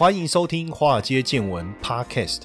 欢迎收听《华尔街见闻》Podcast。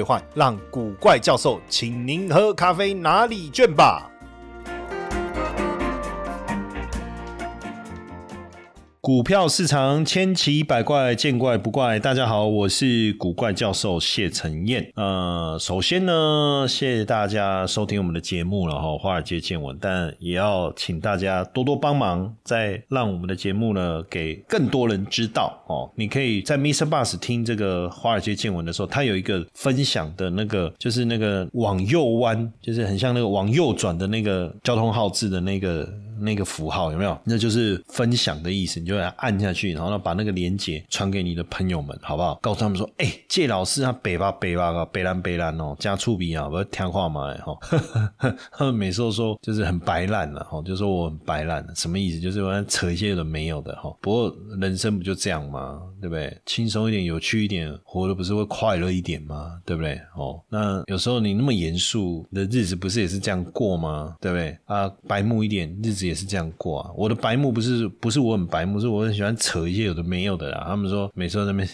让古怪教授请您喝咖啡拿礼券吧。股票市场千奇百怪，见怪不怪。大家好，我是古怪教授谢承彦。呃，首先呢，谢谢大家收听我们的节目了哈，华尔街见闻。但也要请大家多多帮忙，再让我们的节目呢给更多人知道哦。你可以在 Mr. Bus 听这个华尔街见闻的时候，它有一个分享的那个，就是那个往右弯，就是很像那个往右转的那个交通号志的那个。那个符号有没有？那就是分享的意思，你就要按下去，然后呢把那个连接传给你的朋友们，好不好？告诉他们说，哎，谢老师他北吧北吧个北烂北烂哦，加醋笔啊，不要听话嘛，哈。他们每次都说就是很白烂了，哈，就说我很白烂，什么意思？就是我扯一些有的没有的，哈。不过人生不就这样吗？对不对？轻松一点，有趣一点，活的不是会快乐一点吗？对不对？哦，那有时候你那么严肃的日子，不是也是这样过吗？对不对？啊，白目一点，日子也。是这样过啊！我的白目不是不是我很白目，是我很喜欢扯一些有的没有的啦。他们说每次那边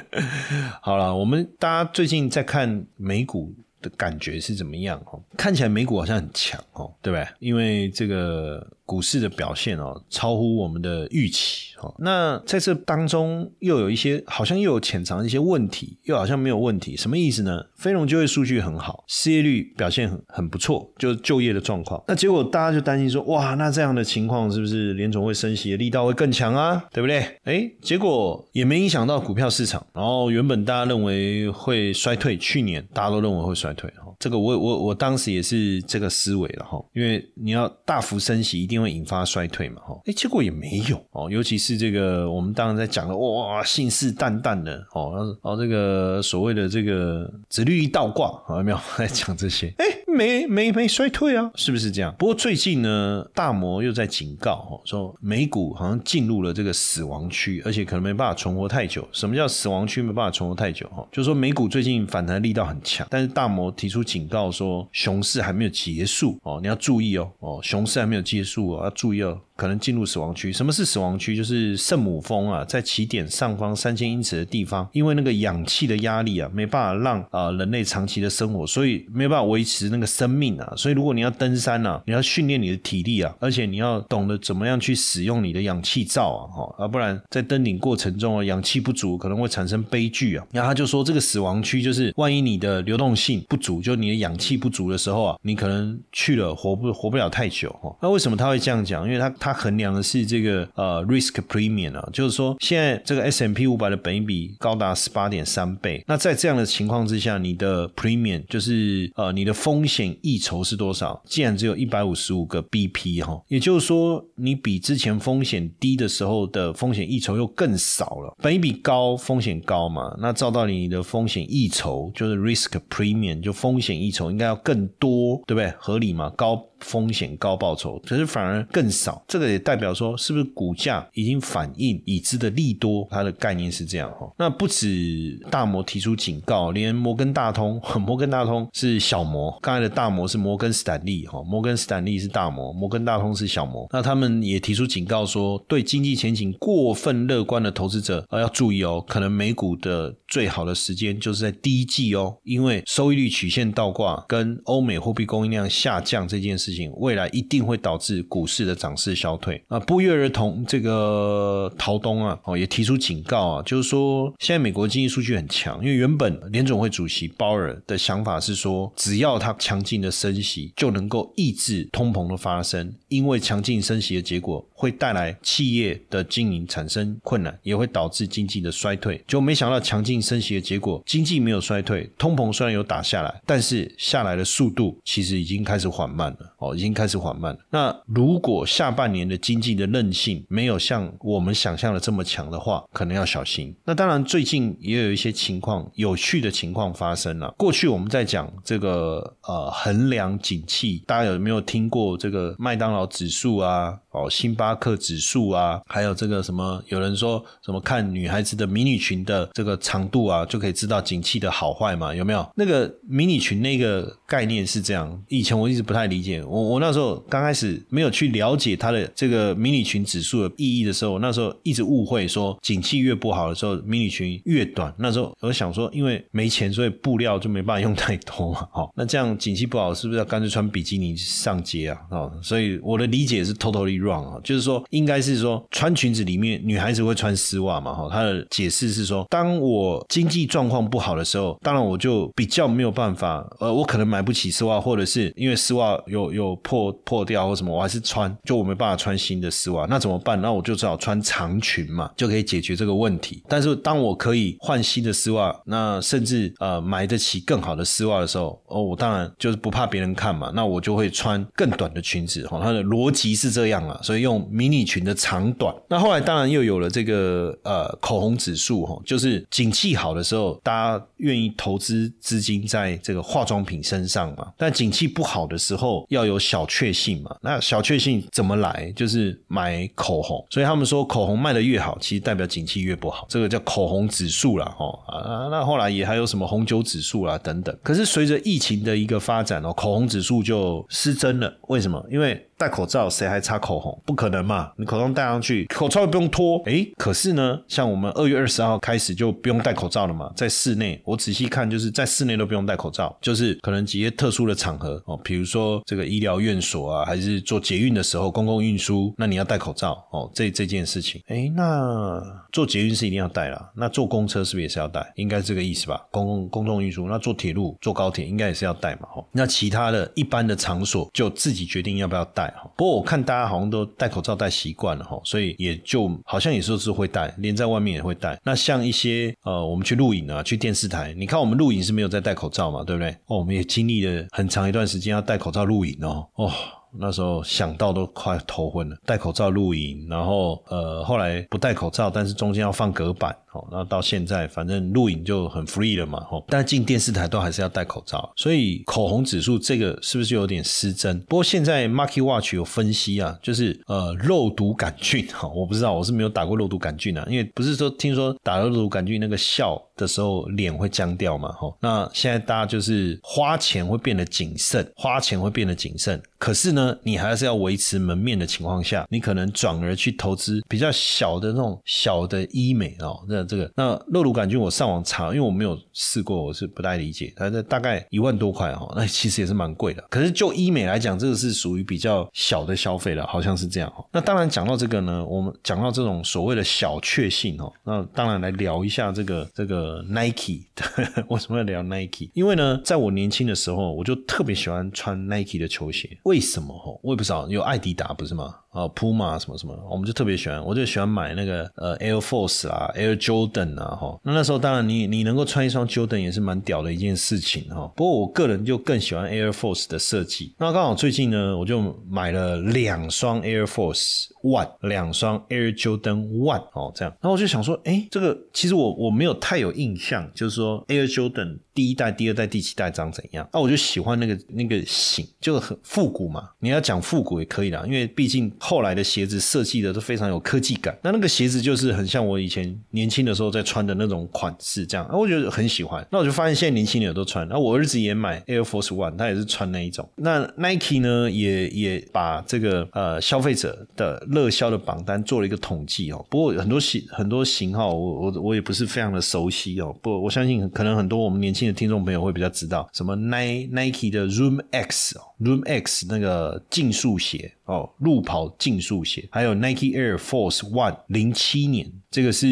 好了，我们大家最近在看美股的感觉是怎么样？哦，看起来美股好像很强哦，对不对？因为这个。股市的表现哦，超乎我们的预期哦。那在这当中又有一些，好像又有潜藏一些问题，又好像没有问题，什么意思呢？非农就业数据很好，失业率表现很很不错，就是就业的状况。那结果大家就担心说，哇，那这样的情况是不是联总会升息的力道会更强啊？对不对？哎，结果也没影响到股票市场。然后原本大家认为会衰退，去年大家都认为会衰退哈。这个我我我当时也是这个思维了哈，因为你要大幅升息，一定。因为引发衰退嘛，哈，哎，结果也没有哦，尤其是这个，我们当然在讲的，哇，信誓旦旦的哦，然后这个所谓的这个直率一倒挂，好有没有 在讲这些？哎，没没没衰退啊，是不是这样？不过最近呢，大摩又在警告，哦，说美股好像进入了这个死亡区，而且可能没办法存活太久。什么叫死亡区？没办法存活太久，哈，就是说美股最近反弹力道很强，但是大摩提出警告说，熊市还没有结束哦，你要注意哦，哦，熊市还没有结束哦。要注意哦。可能进入死亡区。什么是死亡区？就是圣母峰啊，在起点上方三千英尺的地方，因为那个氧气的压力啊，没办法让啊人类长期的生活，所以没有办法维持那个生命啊。所以如果你要登山啊，你要训练你的体力啊，而且你要懂得怎么样去使用你的氧气罩啊，哈，啊不然在登顶过程中啊，氧气不足可能会产生悲剧啊。然后他就说，这个死亡区就是万一你的流动性不足，就你的氧气不足的时候啊，你可能去了活不活不了太久哈。那为什么他会这样讲？因为他。它衡量的是这个呃 risk premium 啊，就是说现在这个 S M P 五百的本益比高达十八点三倍。那在这样的情况之下，你的 premium 就是呃你的风险溢酬是多少？既然只有一百五十五个 B P 哈，也就是说你比之前风险低的时候的风险溢酬又更少了。本益比高，风险高嘛？那照道理你的风险溢酬就是 risk premium，就风险溢酬应该要更多，对不对？合理嘛？高。风险高报酬，可是反而更少，这个也代表说，是不是股价已经反映已知的利多？它的概念是这样哈。那不止大摩提出警告，连摩根大通，摩根大通是小摩，刚才的大摩是摩根斯坦利哈，摩根斯坦利是大摩，摩根大通是小摩。那他们也提出警告说，对经济前景过分乐观的投资者啊要注意哦，可能美股的最好的时间就是在第一季哦，因为收益率曲线倒挂跟欧美货币供应量下降这件事。情未来一定会导致股市的涨势消退啊！不约而同，这个陶东啊，哦也提出警告啊，就是说现在美国经济数据很强，因为原本联总会主席鲍尔的想法是说，只要他强劲的升息就能够抑制通膨的发生，因为强劲升息的结果会带来企业的经营产生困难，也会导致经济的衰退。就没想到强劲升息的结果，经济没有衰退，通膨虽然有打下来，但是下来的速度其实已经开始缓慢了。哦，已经开始缓慢了。那如果下半年年的经济的韧性没有像我们想象的这么强的话，可能要小心。那当然，最近也有一些情况有趣的情况发生了。过去我们在讲这个呃衡量景气，大家有没有听过这个麦当劳指数啊？哦，星巴克指数啊，还有这个什么？有人说什么看女孩子的迷你裙的这个长度啊，就可以知道景气的好坏嘛？有没有？那个迷你裙那个概念是这样。以前我一直不太理解，我我那时候刚开始没有去了解它的这个迷你裙指数的意义的时候，那时候一直误会说景气越不好的时候，迷你裙越短。那时候我想说，因为没钱，所以布料就没办法用太多嘛。好，那这样景气不好，是不是要干脆穿比基尼上街啊？哦，所以我的理解是 totally wrong 啊。就是说，应该是说穿裙子里面女孩子会穿丝袜嘛？哈，他的解释是说，当我经济状况不好的时候，当然我就比较没有办法，呃，我可能买不起丝袜，或者是因为丝袜有有破破掉或什么，我还是穿，就我没办法穿新的丝袜，那怎么办？那我就只好穿长裙嘛，就可以解决这个问题。但是当我可以换新的丝袜，那甚至呃买得起更好的丝袜的时候，哦，我当然就是不怕别人看嘛，那我就会穿更短的裙子。哈，它的逻辑是这样啊。所以用迷你裙的长短，那后来当然又有了这个呃口红指数哈，就是景气好的时候，大家愿意投资资金在这个化妆品身上嘛。但景气不好的时候，要有小确幸嘛。那小确幸怎么来？就是买口红。所以他们说口红卖的越好，其实代表景气越不好。这个叫口红指数啦，哦啊。那后来也还有什么红酒指数啦等等。可是随着疫情的一个发展哦，口红指数就失真了。为什么？因为戴口罩，谁还擦口红？不可能嘛！你口罩戴上去，口罩又不用脱。哎，可是呢，像我们二月二十号开始就不用戴口罩了嘛，在室内，我仔细看，就是在室内都不用戴口罩，就是可能几些特殊的场合哦，比如说这个医疗院所啊，还是做捷运的时候，公共运输，那你要戴口罩哦。这这件事情，哎，那做捷运是一定要戴啦，那坐公车是不是也是要戴？应该这个意思吧？公共公众运输，那坐铁路、坐高铁应该也是要戴嘛？哦，那其他的一般的场所就自己决定要不要戴。不过我看大家好像都戴口罩戴习惯了哈，所以也就好像有时候是会戴，连在外面也会戴。那像一些呃，我们去录影啊，去电视台，你看我们录影是没有在戴口罩嘛，对不对？哦，我们也经历了很长一段时间要戴口罩录影哦，哦。那时候想到都快头昏了，戴口罩录影，然后呃后来不戴口罩，但是中间要放隔板，哦，那到现在反正录影就很 free 了嘛，吼，但进电视台都还是要戴口罩，所以口红指数这个是不是有点失真？不过现在 Market Watch 有分析啊，就是呃肉毒杆菌，哈，我不知道我是没有打过肉毒杆菌啊，因为不是说听说打肉毒杆菌那个笑的时候脸会僵掉嘛，吼，那现在大家就是花钱会变得谨慎，花钱会变得谨慎，可是呢。你还是要维持门面的情况下，你可能转而去投资比较小的那种小的医美哦。那这个那肉毒杆菌，我上网查，因为我没有试过，我是不太理解。它这大概一万多块哦，那其实也是蛮贵的。可是就医美来讲，这个是属于比较小的消费了，好像是这样哈。那当然讲到这个呢，我们讲到这种所谓的小确幸哦，那当然来聊一下这个这个 Nike。为什么要聊 Nike？因为呢，在我年轻的时候，我就特别喜欢穿 Nike 的球鞋。为什么？我也不知道，有艾迪达不是吗？啊，Puma 什么什么，我们就特别喜欢，我就喜欢买那个呃 Air Force 啊，Air Jordan 啊，哈。那那时候当然你你能够穿一双 Jordan 也是蛮屌的一件事情哈。不过我个人就更喜欢 Air Force 的设计。那刚好最近呢，我就买了两双 Air Force One，两双 Air Jordan One 哦，这样。然后我就想说，哎，这个其实我我没有太有印象，就是说 Air Jordan 第一代、第二代、第七代长怎样？那我就喜欢那个那个型，就很复古嘛。你要讲复古也可以啦，因为毕竟。后来的鞋子设计的都非常有科技感，那那个鞋子就是很像我以前年轻的时候在穿的那种款式，这样，我觉得很喜欢。那我就发现现在年轻人都穿，那我儿子也买 Air Force One，他也是穿那一种。那 Nike 呢，也也把这个呃消费者的热销的榜单做了一个统计哦。不过很多型很多型号，我我我也不是非常的熟悉哦。不，我相信可能很多我们年轻的听众朋友会比较知道，什么 Nike 的 Room X 哦，Room X 那个竞速鞋。哦，路跑竞速鞋，还有 Nike Air Force One，零七年，这个是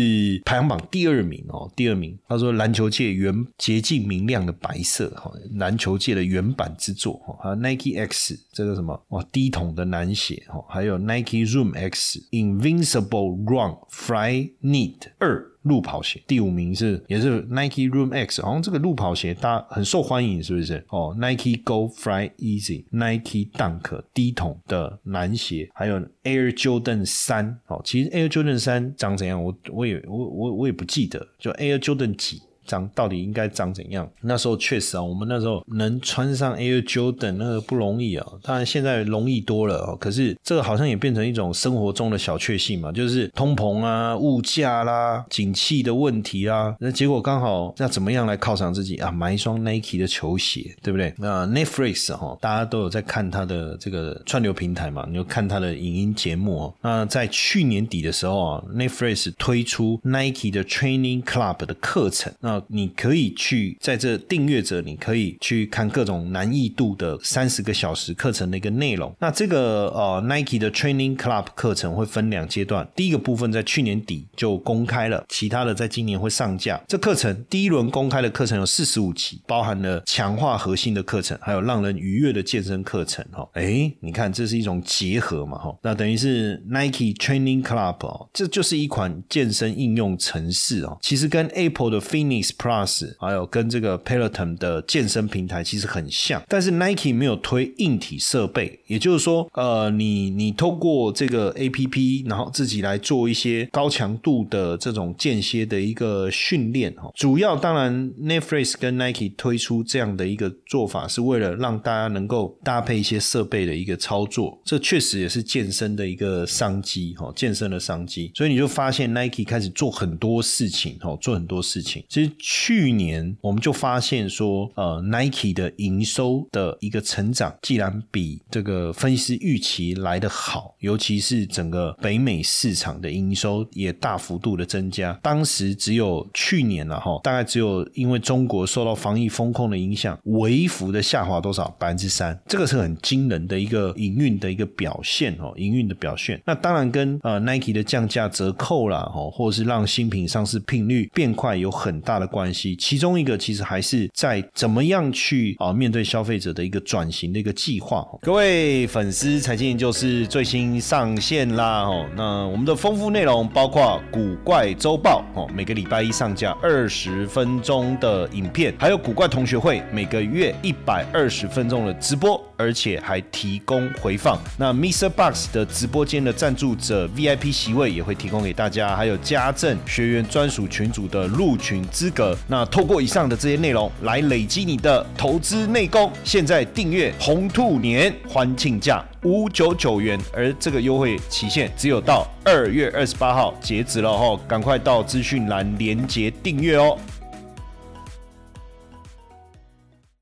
排行榜第二名哦，第二名。他说篮球界原洁净明亮的白色，哈，篮球界的原版之作，哈，还有 Nike X，这个什么哇，低筒的男鞋，哈，还有 Nike Zoom X Invincible Run Fly Knit 二。路跑鞋第五名是也是 Nike Room X，好像这个路跑鞋大家很受欢迎，是不是？哦，Nike Go Fly Easy，Nike Dunk 低筒的男鞋，还有 Air Jordan 三。哦，其实 Air Jordan 三长怎样，我我也我我我也不记得，就 Air Jordan 几。长到底应该长怎样？那时候确实啊，我们那时候能穿上 Air Jordan 那个不容易啊。当然现在容易多了哦。可是这个好像也变成一种生活中的小确幸嘛，就是通膨啊、物价啦、景气的问题啊。那结果刚好那怎么样来犒赏自己啊？买一双 Nike 的球鞋，对不对？那 Netflix 哈，大家都有在看它的这个串流平台嘛，你就看它的影音节目哦。那在去年底的时候啊，Netflix 推出 Nike 的 Training Club 的课程，那你可以去在这订阅者，你可以去看各种难易度的三十个小时课程的一个内容。那这个呃 Nike 的 Training Club 课程会分两阶段，第一个部分在去年底就公开了，其他的在今年会上架。这课程第一轮公开的课程有四十五期，包含了强化核心的课程，还有让人愉悦的健身课程。哈，哎，你看这是一种结合嘛？哈，那等于是 Nike Training Club 哦，这就是一款健身应用程式哦。其实跟 Apple 的 Fitness Plus 还有跟这个 Peloton 的健身平台其实很像，但是 Nike 没有推硬体设备，也就是说，呃，你你透过这个 APP，然后自己来做一些高强度的这种间歇的一个训练哈。主要当然，Netflix 跟 Nike 推出这样的一个做法，是为了让大家能够搭配一些设备的一个操作，这确实也是健身的一个商机哈，健身的商机。所以你就发现 Nike 开始做很多事情哈，做很多事情，其实。去年我们就发现说，呃，Nike 的营收的一个成长，既然比这个分析师预期来得好，尤其是整个北美市场的营收也大幅度的增加。当时只有去年了哈，大概只有因为中国受到防疫风控的影响，微幅的下滑多少百分之三，这个是很惊人的一个营运的一个表现哦，营运的表现。那当然跟呃 Nike 的降价折扣啦，哦，或者是让新品上市频率变快有很大的。关系，其中一个其实还是在怎么样去啊面对消费者的一个转型的一个计划。各位粉丝，财经就是最新上线啦哦。那我们的丰富内容包括古怪周报哦，每个礼拜一上架二十分钟的影片，还有古怪同学会每个月一百二十分钟的直播，而且还提供回放。那 Mr. Box 的直播间的赞助者 VIP 席位也会提供给大家，还有家政学员专属群组的入群资。格那透过以上的这些内容来累积你的投资内功，现在订阅红兔年欢庆价五九九元，而这个优惠期限只有到二月二十八号截止了哈，赶快到资讯栏连接订阅哦。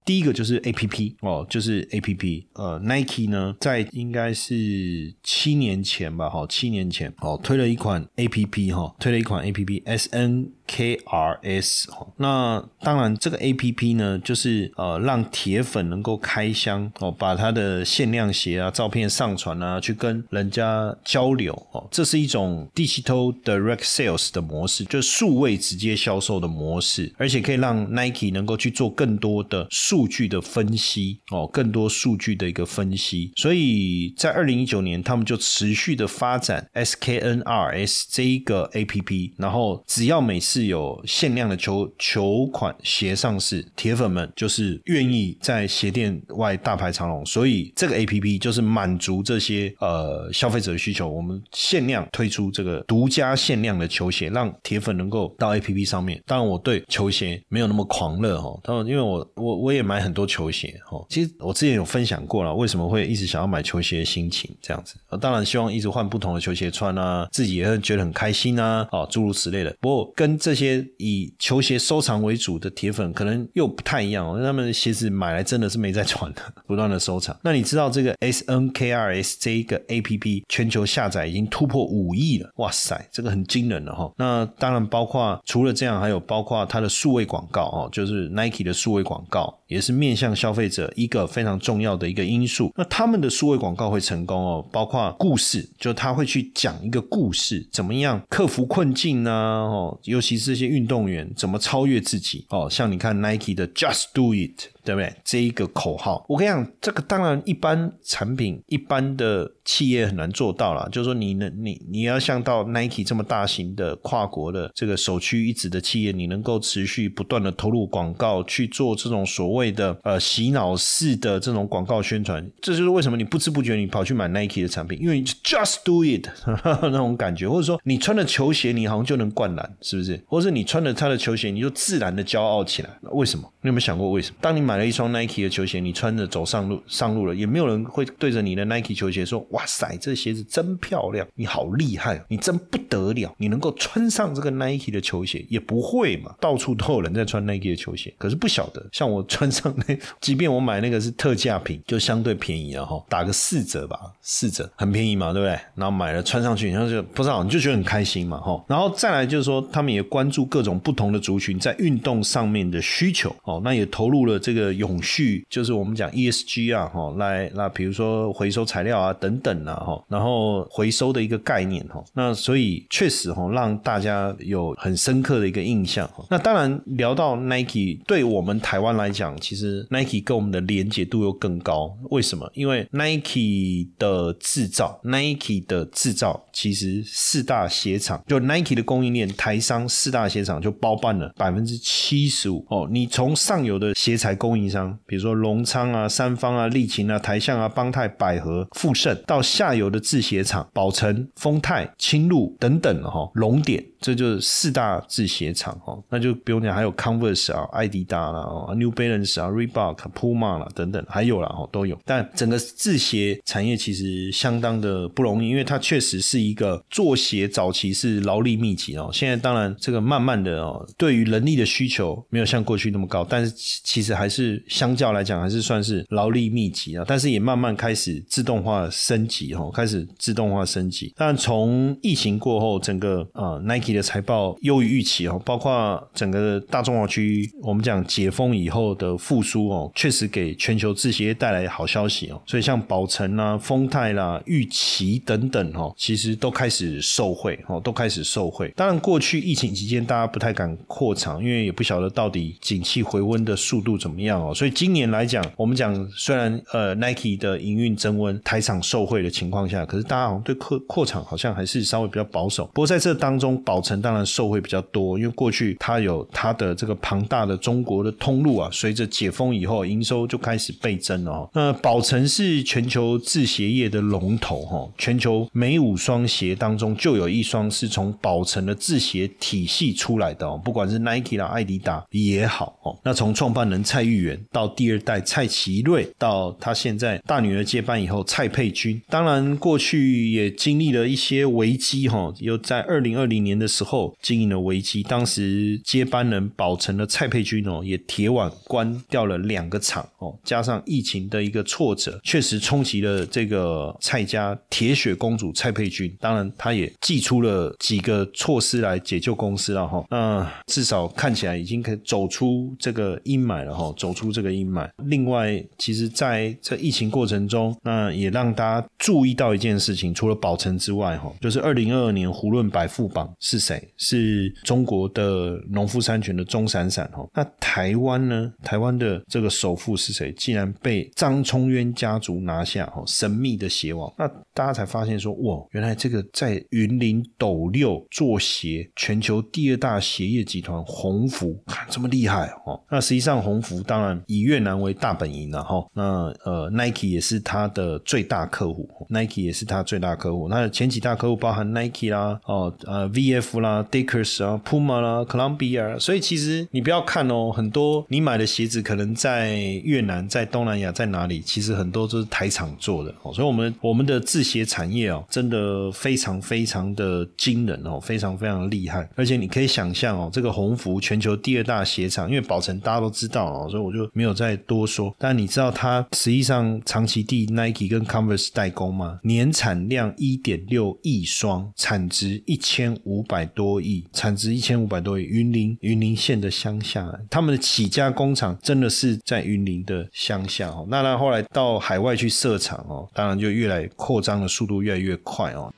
第一个就是 A P P 哦，就是 A P P。呃，Nike 呢，在应该是七年前吧，哈，七年前哦，推了一款 A P P 哈，推了一款 A P P S N K R S 哦。那当然，这个 A P P 呢，就是呃，让铁粉能够开箱哦，把他的限量鞋啊照片上传啊，去跟人家交流哦。这是一种 Digital Direct Sales 的模式，就数位直接销售的模式，而且可以让 Nike 能够去做更多的。数据的分析哦，更多数据的一个分析，所以在二零一九年，他们就持续的发展 SKNRS 这一个 APP，然后只要每次有限量的球球款鞋上市，铁粉们就是愿意在鞋店外大排长龙，所以这个 APP 就是满足这些呃消费者的需求。我们限量推出这个独家限量的球鞋，让铁粉能够到 APP 上面。当然，我对球鞋没有那么狂热哦，当然，因为我我我也。买很多球鞋哦，其实我之前有分享过了，为什么会一直想要买球鞋的心情这样子。当然希望一直换不同的球鞋穿啊，自己也会觉得很开心啊，哦，诸如此类的。不过跟这些以球鞋收藏为主的铁粉可能又不太一样哦，他们的鞋子买来真的是没在穿的，不断的收藏。那你知道这个 S N K R S 这一个 A P P 全球下载已经突破五亿了，哇塞，这个很惊人了哈。那当然包括除了这样，还有包括它的数位广告哦，就是 Nike 的数位广告。也是面向消费者一个非常重要的一个因素。那他们的数位广告会成功哦，包括故事，就他会去讲一个故事，怎么样克服困境呢？哦，尤其其实这些运动员怎么超越自己哦。像你看 Nike 的 Just Do It，对不对？这一个口号，我跟你讲，这个当然一般产品、一般的企业很难做到了。就是说，你能你你要像到 Nike 这么大型的跨国的这个首屈一指的企业，你能够持续不断的投入广告去做这种所谓的呃洗脑式的这种广告宣传，这就是为什么你不知不觉你跑去买 Nike 的产品，因为你 just do it 那种感觉，或者说你穿了球鞋，你好像就能灌篮，是不是？或者是你穿了他的球鞋，你就自然的骄傲起来？为什么？你有没有想过为什么？当你买买了一双 Nike 的球鞋，你穿着走上路上路了，也没有人会对着你的 Nike 球鞋说：“哇塞，这鞋子真漂亮，你好厉害，你真不得了，你能够穿上这个 Nike 的球鞋。”也不会嘛，到处都有人在穿 Nike 的球鞋，可是不晓得，像我穿上那，即便我买那个是特价品，就相对便宜了哈，打个四折吧，四折很便宜嘛，对不对？然后买了穿上去，然后就不知道，你就觉得很开心嘛，哈。然后再来就是说，他们也关注各种不同的族群在运动上面的需求，哦，那也投入了这个的永续，就是我们讲 ESG 啊，哈，来那比如说回收材料啊等等啊，哈，然后回收的一个概念，哈，那所以确实哈，让大家有很深刻的一个印象。那当然聊到 Nike，对我们台湾来讲，其实 Nike 跟我们的连接度又更高。为什么？因为 Nike 的制造，Nike 的制造其实四大鞋厂，就 Nike 的供应链，台商四大鞋厂就包办了百分之七十五。哦，你从上游的鞋材供供应商，比如说隆昌啊、三方啊、利勤啊、台象啊、邦泰、百合、富盛，到下游的制鞋厂，宝成、丰泰、青路等等哈，龙点，这就是四大制鞋厂哈。那就不用讲，还有 Converse 啊、艾迪达啦、New Balance 啊、Reebok、Puma 啦等等，还有啦哦，都有。但整个制鞋产业其实相当的不容易，因为它确实是一个做鞋早期是劳力密集哦。现在当然这个慢慢的哦，对于人力的需求没有像过去那么高，但是其实还是相较来讲还是算是劳力密集啊。但是也慢慢开始自动化升级哈，开始自动化升级。但从疫情过后，整个啊 Nike 的财报优于预期哦，包括。整个大中华区，我们讲解封以后的复苏哦，确实给全球制鞋带来好消息哦。所以像宝成啦、丰泰啦、玉琪等等哦，其实都开始受惠哦，都开始受惠。当然，过去疫情期间大家不太敢扩厂，因为也不晓得到底景气回温的速度怎么样哦。所以今年来讲，我们讲虽然呃 Nike 的营运增温、台厂受惠的情况下，可是大家好像对扩扩厂好像还是稍微比较保守。不过在这当中，宝成当然受惠比较多，因为过去。它有它的这个庞大的中国的通路啊，随着解封以后，营收就开始倍增了。那宝成是全球制鞋业的龙头哈，全球每五双鞋当中就有一双是从宝成的制鞋体系出来的哦，不管是 Nike 啦、艾迪达也好哦。那从创办人蔡玉元到第二代蔡奇瑞，到他现在大女儿接班以后蔡佩君，当然过去也经历了一些危机哈，又在二零二零年的时候经营的危机，当时。接班人宝成的蔡佩君哦，也铁腕关掉了两个厂哦，加上疫情的一个挫折，确实冲击了这个蔡家铁血公主蔡佩君。当然，他也祭出了几个措施来解救公司了哈。那至少看起来已经可以走出这个阴霾了哈，走出这个阴霾。另外，其实在这疫情过程中，那也让大家注意到一件事情，除了宝成之外哈，就是二零二二年胡润百富榜是谁？是中国的。农夫山泉的钟闪闪哦，那台湾呢？台湾的这个首富是谁？竟然被张聪渊家族拿下哦，神秘的鞋王。那大家才发现说，哇，原来这个在云林斗六做鞋，全球第二大鞋业集团鸿福，看这么厉害哦。那实际上鸿福当然以越南为大本营了哈。那呃，Nike 也是他的最大客户，Nike 也是他最大客户。那前几大客户包含 Nike 啦，哦呃 VF 啦，Dickers 啊，Puma 啦。特朗比尔，所以其实你不要看哦，很多你买的鞋子可能在越南、在东南亚、在哪里，其实很多都是台厂做的哦。所以，我们我们的制鞋产业哦，真的非常非常的惊人哦，非常非常厉害。而且你可以想象哦，这个鸿福全球第二大鞋厂，因为宝成大家都知道哦，所以我就没有再多说。但你知道它实际上长期地 Nike 跟 Converse 代工吗？年产量一点六亿双，产值一千五百多亿，产值一千五百多亿。云林云林县的乡下，他们的起家工厂真的是在云林的乡下哦。那他后来到海外去设厂哦，当然就越来扩张的速度越来越快哦。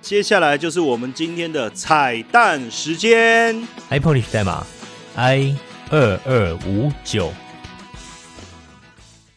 接下来就是我们今天的彩蛋时间，iPhone 代码 i 二二五九。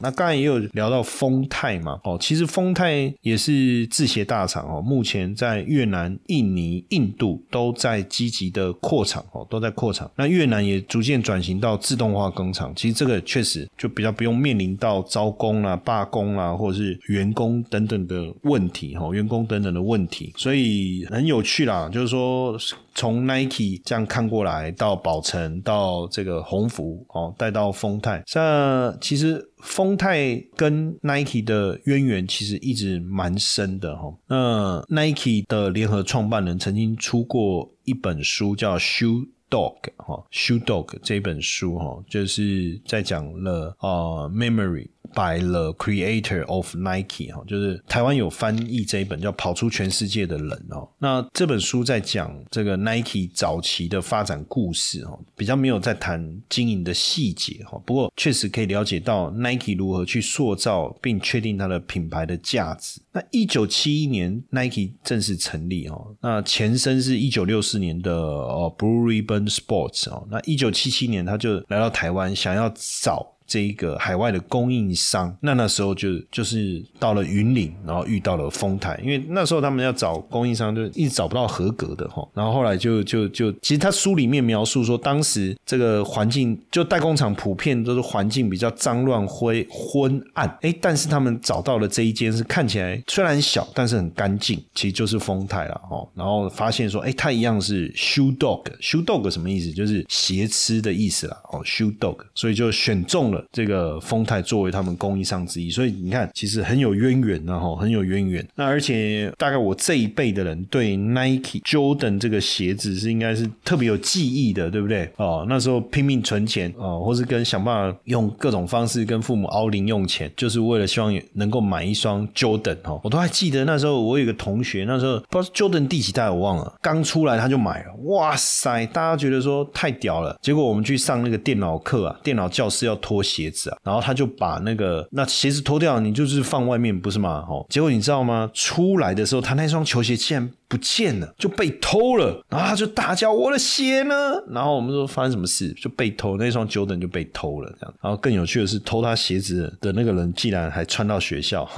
那刚才也有聊到丰泰嘛，哦，其实丰泰也是制鞋大厂哦，目前在越南、印尼、印度都在积极的扩厂哦，都在扩厂。那越南也逐渐转型到自动化工厂，其实这个确实就比较不用面临到招工啊、罢工啊，或者是员工等等的问题哈，员工等等的问题，所以很有趣啦，就是说。从 Nike 这样看过来，到宝成，到这个鸿福，哦，带到丰泰。那其实丰泰跟 Nike 的渊源其实一直蛮深的哈。那 Nike 的联合创办人曾经出过一本书，叫《Shoe Dog》哈，《Shoe Dog》这本书哈，就是在讲了啊，Memory。By the creator of Nike 哈，就是台湾有翻译这一本叫《跑出全世界的人》哦。那这本书在讲这个 Nike 早期的发展故事哦，比较没有在谈经营的细节哈。不过确实可以了解到 Nike 如何去塑造并确定它的品牌的价值。那一九七一年 Nike 正式成立哦，那前身是一九六四年的哦 Blue Ribbon Sports 哦。那一九七七年他就来到台湾，想要找。这一个海外的供应商，那那时候就就是到了云岭，然后遇到了丰泰，因为那时候他们要找供应商，就一直找不到合格的哈。然后后来就就就，其实他书里面描述说，当时这个环境就代工厂普遍都是环境比较脏乱灰昏暗，哎，但是他们找到了这一间是看起来虽然小，但是很干净，其实就是丰泰了哦。然后发现说，哎，它一样是 shoe dog，shoe dog 什么意思？就是鞋吃的意思啦，哦，shoe dog，所以就选中。这个丰泰作为他们供应商之一，所以你看，其实很有渊源然后很有渊源。那而且大概我这一辈的人对 Nike Jordan 这个鞋子是应该是特别有记忆的，对不对？哦，那时候拼命存钱哦，或是跟想办法用各种方式跟父母熬零用钱，就是为了希望能够买一双 Jordan 哦。我都还记得那时候我有个同学，那时候不知道 Jordan 第几代我忘了，刚出来他就买了，哇塞，大家觉得说太屌了。结果我们去上那个电脑课啊，电脑教室要脱。鞋子啊，然后他就把那个那鞋子脱掉，你就是放外面不是吗？哦，结果你知道吗？出来的时候，他那双球鞋竟然。不见了，就被偷了，然后他就大叫：“我的鞋呢？”然后我们说发生什么事，就被偷，那双九等就被偷了，这样。然后更有趣的是，偷他鞋子的那个人竟然还穿到学校，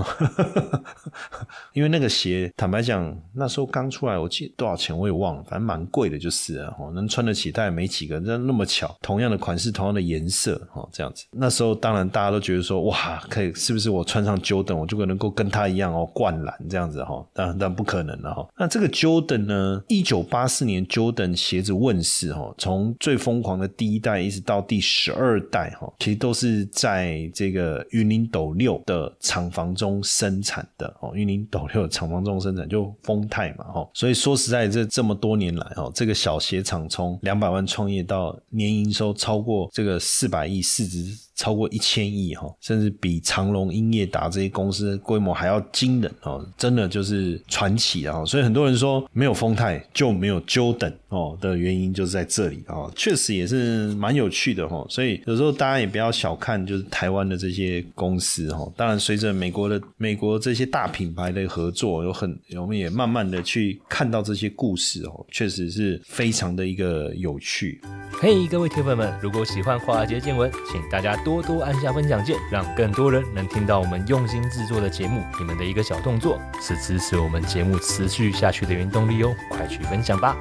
因为那个鞋，坦白讲，那时候刚出来，我记得多少钱我也忘了，反正蛮贵的，就是哦，能穿得起，但也没几个，那那么巧，同样的款式，同样的颜色，哦，这样子。那时候当然大家都觉得说，哇，可以，是不是我穿上九等，我就能够跟他一样哦，灌篮这样子哈？但但不可能了哈。那这个。Jordan 呢？一九八四年，Jordan 鞋子问世哈，从最疯狂的第一代一直到第十二代哈，其实都是在这个云林斗六的厂房中生产的哦。云林斗六厂房中生产就丰泰嘛哈，所以说实在这这么多年来哦，这个小鞋厂从两百万创业到年营收超过这个四百亿市值。超过一千亿哈，甚至比长隆、英业达这些公司规模还要惊人哦，真的就是传奇啊！所以很多人说没有丰泰就没有 Jordan 哦的原因就是在这里啊，确实也是蛮有趣的哈。所以有时候大家也不要小看就是台湾的这些公司哈。当然，随着美国的美国这些大品牌的合作，有很我们也慢慢的去看到这些故事哦，确实是非常的一个有趣。嘿，各位铁粉们，如果喜欢华尔街见闻，请大家。多多按下分享键，让更多人能听到我们用心制作的节目。你们的一个小动作，是支持我们节目持续下去的原动力哦！快去分享吧。